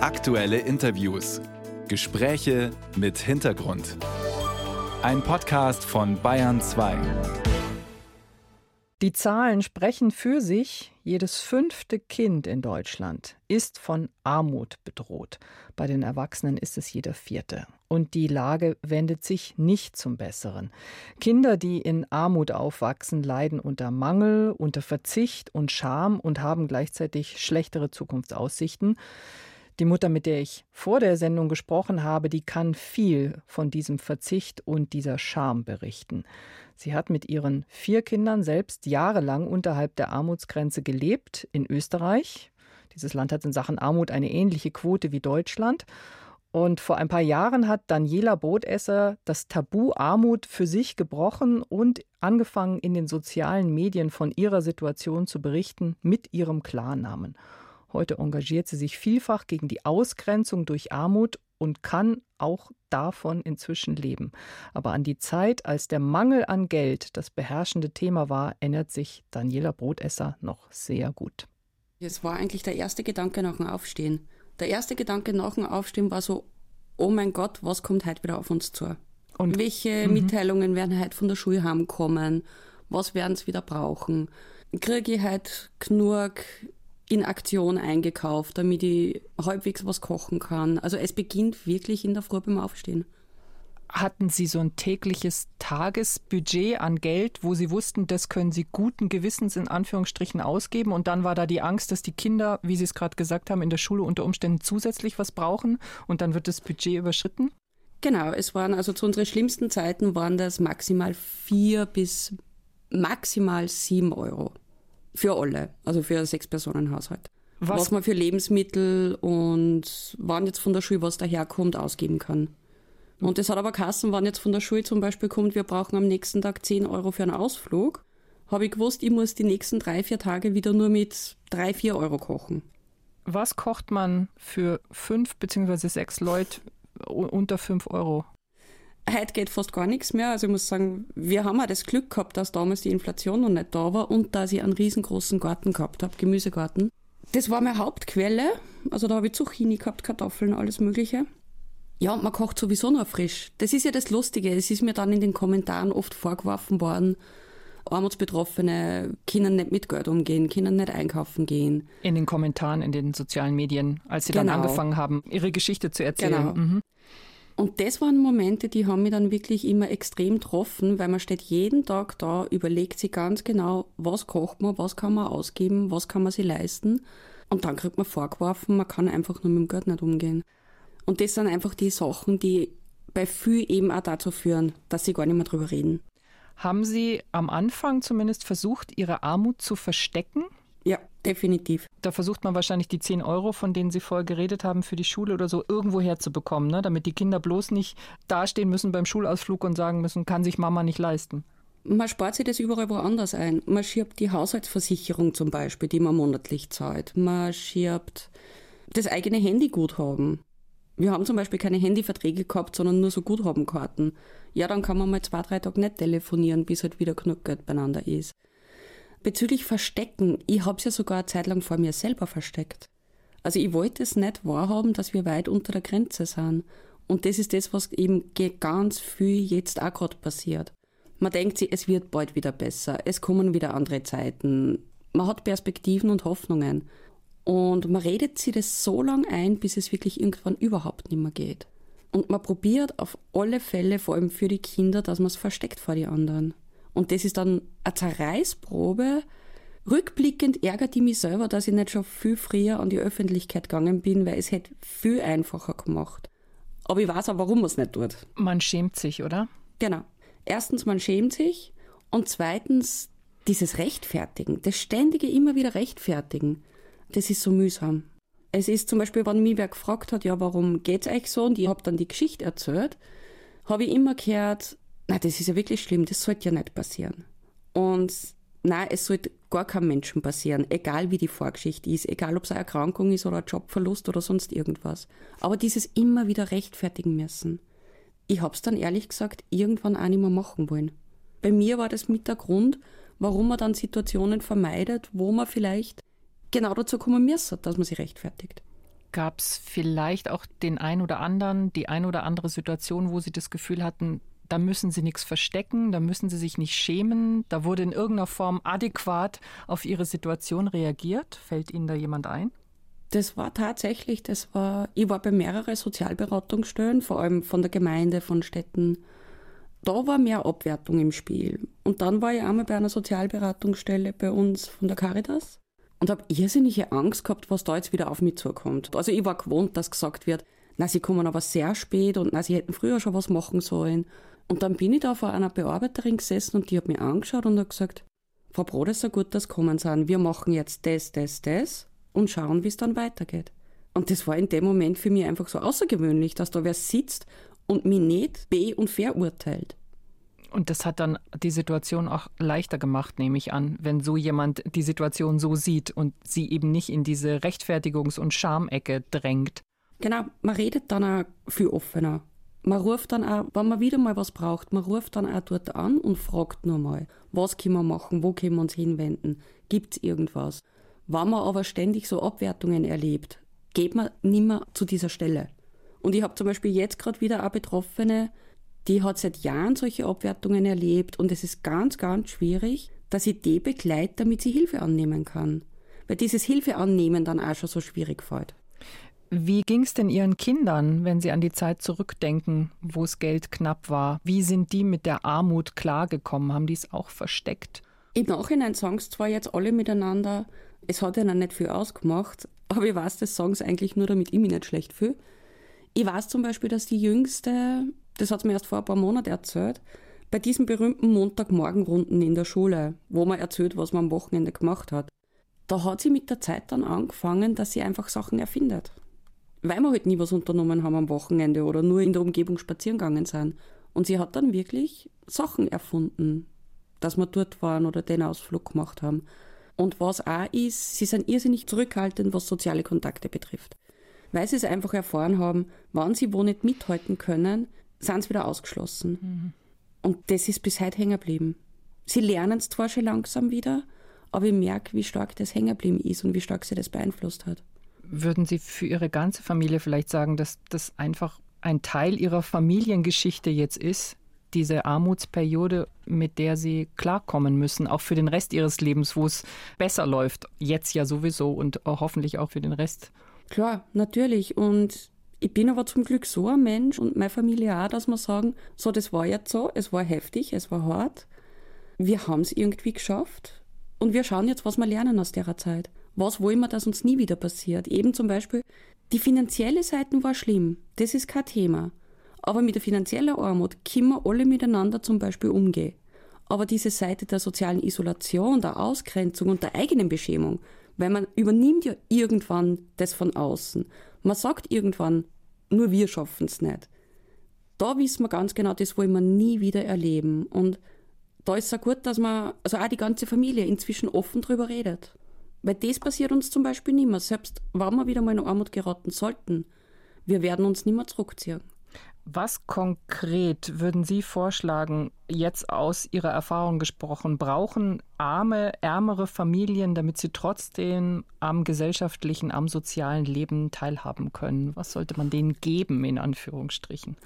Aktuelle Interviews. Gespräche mit Hintergrund. Ein Podcast von Bayern 2. Die Zahlen sprechen für sich. Jedes fünfte Kind in Deutschland ist von Armut bedroht. Bei den Erwachsenen ist es jeder vierte. Und die Lage wendet sich nicht zum Besseren. Kinder, die in Armut aufwachsen, leiden unter Mangel, unter Verzicht und Scham und haben gleichzeitig schlechtere Zukunftsaussichten. Die Mutter, mit der ich vor der Sendung gesprochen habe, die kann viel von diesem Verzicht und dieser Scham berichten. Sie hat mit ihren vier Kindern selbst jahrelang unterhalb der Armutsgrenze gelebt in Österreich. Dieses Land hat in Sachen Armut eine ähnliche Quote wie Deutschland. Und vor ein paar Jahren hat Daniela Brotesser das Tabu Armut für sich gebrochen und angefangen, in den sozialen Medien von ihrer Situation zu berichten mit ihrem Klarnamen. Heute engagiert sie sich vielfach gegen die Ausgrenzung durch Armut und kann auch davon inzwischen leben. Aber an die Zeit, als der Mangel an Geld das beherrschende Thema war, erinnert sich Daniela Brotesser noch sehr gut. Es war eigentlich der erste Gedanke nach dem Aufstehen. Der erste Gedanke nach dem Aufstehen war so, oh mein Gott, was kommt heute wieder auf uns zu? Und welche mhm. Mitteilungen werden heute von der Schule heimkommen? Was werden sie wieder brauchen? Kriege ich heute genug in Aktion eingekauft, damit ich halbwegs was kochen kann. Also es beginnt wirklich in der Früh beim Aufstehen. Hatten Sie so ein tägliches Tagesbudget an Geld, wo Sie wussten, das können Sie guten Gewissens in Anführungsstrichen ausgeben und dann war da die Angst, dass die Kinder, wie Sie es gerade gesagt haben, in der Schule unter Umständen zusätzlich was brauchen und dann wird das Budget überschritten? Genau, es waren also zu unseren schlimmsten Zeiten waren das maximal vier bis maximal sieben Euro. Für alle, also für sechs Personen Haushalt. Was? was man für Lebensmittel und wann jetzt von der Schule was daherkommt, ausgeben kann. Und das hat aber Kassen, wann jetzt von der Schule zum Beispiel kommt, wir brauchen am nächsten Tag 10 Euro für einen Ausflug, habe ich gewusst, ich muss die nächsten drei, vier Tage wieder nur mit drei, vier Euro kochen. Was kocht man für fünf beziehungsweise sechs Leute unter fünf Euro? Heute geht fast gar nichts mehr. Also ich muss sagen, wir haben auch das Glück gehabt, dass damals die Inflation noch nicht da war und dass ich einen riesengroßen Garten gehabt habe, Gemüsegarten. Das war meine Hauptquelle. Also da habe ich Zucchini gehabt, Kartoffeln, alles Mögliche. Ja, man kocht sowieso noch frisch. Das ist ja das Lustige. Es ist mir dann in den Kommentaren oft vorgeworfen worden, Armutsbetroffene können nicht mit Geld umgehen, können nicht einkaufen gehen. In den Kommentaren, in den sozialen Medien, als sie genau. dann angefangen haben, ihre Geschichte zu erzählen. Genau. Mhm. Und das waren Momente, die haben mich dann wirklich immer extrem getroffen, weil man steht jeden Tag da, überlegt sich ganz genau, was kocht man, was kann man ausgeben, was kann man sich leisten. Und dann kriegt man vorgeworfen, man kann einfach nur mit dem Geld nicht umgehen. Und das sind einfach die Sachen, die bei viel eben auch dazu führen, dass sie gar nicht mehr drüber reden. Haben Sie am Anfang zumindest versucht, Ihre Armut zu verstecken? Definitiv. Da versucht man wahrscheinlich die 10 Euro, von denen Sie vorher geredet haben, für die Schule oder so irgendwo herzubekommen, ne? damit die Kinder bloß nicht dastehen müssen beim Schulausflug und sagen müssen, kann sich Mama nicht leisten. Man spart sich das überall woanders ein. Man schiebt die Haushaltsversicherung zum Beispiel, die man monatlich zahlt. Man schiebt das eigene Handyguthaben. Wir haben zum Beispiel keine Handyverträge gehabt, sondern nur so Guthabenkarten. Ja, dann kann man mal zwei, drei Tage nicht telefonieren, bis halt wieder genug Geld beieinander ist. Bezüglich Verstecken, ich habe es ja sogar eine Zeit lang vor mir selber versteckt. Also ich wollte es nicht wahrhaben, dass wir weit unter der Grenze sind. Und das ist das, was eben ganz viel jetzt auch gerade passiert. Man denkt sich, es wird bald wieder besser, es kommen wieder andere Zeiten. Man hat Perspektiven und Hoffnungen. Und man redet sich das so lange ein, bis es wirklich irgendwann überhaupt nicht mehr geht. Und man probiert auf alle Fälle, vor allem für die Kinder, dass man es versteckt vor die anderen. Und das ist dann eine Zerreißprobe. Rückblickend ärgert ich mich selber, dass ich nicht schon viel früher an die Öffentlichkeit gegangen bin, weil es hätte viel einfacher gemacht. Aber ich weiß auch, warum man es nicht tut. Man schämt sich, oder? Genau. Erstens, man schämt sich. Und zweitens, dieses Rechtfertigen, das ständige immer wieder Rechtfertigen, das ist so mühsam. Es ist zum Beispiel, wenn mich wer gefragt hat, ja, warum geht's euch so? Und ich habe dann die Geschichte erzählt, habe ich immer gehört, na, das ist ja wirklich schlimm, das sollte ja nicht passieren. Und nein, es sollte gar keinem Menschen passieren, egal wie die Vorgeschichte ist, egal ob es eine Erkrankung ist oder ein Jobverlust oder sonst irgendwas. Aber dieses immer wieder rechtfertigen müssen. Ich hab's dann ehrlich gesagt irgendwann auch nicht mehr machen wollen. Bei mir war das mit der Grund, warum man dann Situationen vermeidet, wo man vielleicht genau dazu kommen müsste, dass man sie rechtfertigt. Gab es vielleicht auch den ein oder anderen, die ein oder andere Situation, wo Sie das Gefühl hatten, da müssen Sie nichts verstecken, da müssen Sie sich nicht schämen, da wurde in irgendeiner Form adäquat auf Ihre Situation reagiert? Fällt Ihnen da jemand ein? Das war tatsächlich, das war, ich war bei mehreren Sozialberatungsstellen, vor allem von der Gemeinde, von Städten. Da war mehr Abwertung im Spiel. Und dann war ich einmal bei einer Sozialberatungsstelle bei uns von der Caritas und habe irrsinnige Angst gehabt, was da jetzt wieder auf mich zukommt. Also ich war gewohnt, dass gesagt wird, na, sie kommen aber sehr spät und na, sie hätten früher schon was machen sollen. Und dann bin ich da vor einer Bearbeiterin gesessen und die hat mich angeschaut und hat gesagt, Frau so gut, dass kommen sind. Wir machen jetzt das, das, das und schauen, wie es dann weitergeht. Und das war in dem Moment für mich einfach so außergewöhnlich, dass da wer sitzt und mich nicht be- und verurteilt. Und das hat dann die Situation auch leichter gemacht, nehme ich an, wenn so jemand die Situation so sieht und sie eben nicht in diese Rechtfertigungs- und Schamecke drängt. Genau, man redet dann auch viel offener. Man ruft dann auch, wenn man wieder mal was braucht, man ruft dann auch dort an und fragt nur mal, was können wir machen, wo können wir uns hinwenden, gibt es irgendwas. Wenn man aber ständig so Abwertungen erlebt, geht man nimmer zu dieser Stelle. Und ich habe zum Beispiel jetzt gerade wieder auch Betroffene, die hat seit Jahren solche Abwertungen erlebt und es ist ganz, ganz schwierig, dass ich die begleite, damit sie Hilfe annehmen kann. Weil dieses Hilfe annehmen dann auch schon so schwierig fällt. Wie ging es denn Ihren Kindern, wenn Sie an die Zeit zurückdenken, wo es Geld knapp war? Wie sind die mit der Armut klargekommen? Haben die es auch versteckt? Im Nachhinein sagen es zwar jetzt alle miteinander, es hat ihnen nicht viel ausgemacht, aber ich weiß das sagen sie eigentlich nur, damit ich mich nicht schlecht fühle. Ich weiß zum Beispiel, dass die Jüngste, das hat mir erst vor ein paar Monaten erzählt, bei diesen berühmten Montagmorgenrunden in der Schule, wo man erzählt, was man am Wochenende gemacht hat, da hat sie mit der Zeit dann angefangen, dass sie einfach Sachen erfindet. Weil wir halt nie was unternommen haben am Wochenende oder nur in der Umgebung spazieren gegangen sind. Und sie hat dann wirklich Sachen erfunden, dass wir dort waren oder den Ausflug gemacht haben. Und was auch ist, sie sind irrsinnig zurückhaltend, was soziale Kontakte betrifft. Weil sie es einfach erfahren haben, wann sie wo nicht mithalten können, sind sie wieder ausgeschlossen. Mhm. Und das ist bis heute hängen geblieben. Sie lernen es zwar schon langsam wieder, aber ich merke, wie stark das hängen geblieben ist und wie stark sie das beeinflusst hat. Würden Sie für Ihre ganze Familie vielleicht sagen, dass das einfach ein Teil Ihrer Familiengeschichte jetzt ist, diese Armutsperiode, mit der sie klarkommen müssen, auch für den Rest ihres Lebens, wo es besser läuft, jetzt ja sowieso und hoffentlich auch für den Rest. Klar, natürlich. Und ich bin aber zum Glück so ein Mensch und meine Familie auch, dass wir sagen, so, das war jetzt so, es war heftig, es war hart. Wir haben es irgendwie geschafft und wir schauen jetzt, was wir lernen aus der Zeit. Was wollen wir, dass uns nie wieder passiert? Eben zum Beispiel, die finanzielle Seite war schlimm, das ist kein Thema. Aber mit der finanziellen Armut können wir alle miteinander zum Beispiel umgehen. Aber diese Seite der sozialen Isolation, der Ausgrenzung und der eigenen Beschämung, weil man übernimmt ja irgendwann das von außen. Man sagt irgendwann, nur wir schaffen es nicht. Da wissen wir ganz genau, das wollen wir nie wieder erleben. Und da ist es auch gut, dass man, also auch die ganze Familie inzwischen offen drüber redet. Weil das passiert uns zum Beispiel nicht mehr. Selbst wenn wir wieder mal in Armut geraten sollten, wir werden uns nicht mehr zurückziehen. Was konkret würden Sie vorschlagen, jetzt aus Ihrer Erfahrung gesprochen, brauchen arme, ärmere Familien, damit sie trotzdem am gesellschaftlichen, am sozialen Leben teilhaben können? Was sollte man denen geben, in Anführungsstrichen?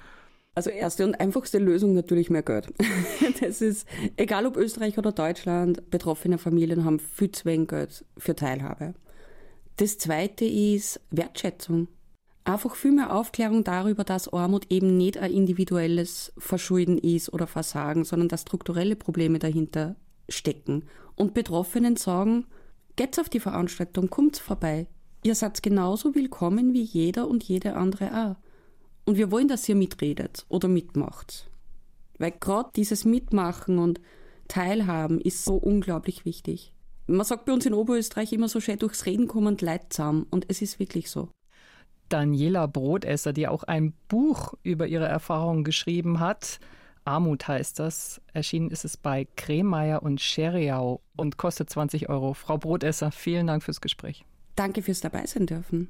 Also erste und einfachste Lösung natürlich mehr Geld. Das ist, egal ob Österreich oder Deutschland, betroffene Familien haben viel zu wenig Geld für Teilhabe. Das zweite ist Wertschätzung einfach viel mehr Aufklärung darüber, dass Armut eben nicht ein individuelles Verschulden ist oder Versagen, sondern dass strukturelle Probleme dahinter stecken. Und Betroffenen sagen, geht's auf die Veranstaltung, kommt's vorbei. Ihr seid genauso willkommen wie jeder und jede andere auch. Und wir wollen, dass ihr mitredet oder mitmacht. Weil gerade dieses Mitmachen und Teilhaben ist so unglaublich wichtig. Man sagt bei uns in Oberösterreich immer so schön, durchs Reden kommen Leid zusammen. Und es ist wirklich so. Daniela Brotesser, die auch ein Buch über ihre Erfahrungen geschrieben hat. Armut heißt das. Erschienen ist es bei Kremeyer und Scheriau und kostet 20 Euro. Frau Brotesser, vielen Dank fürs Gespräch. Danke fürs Dabeisein dürfen.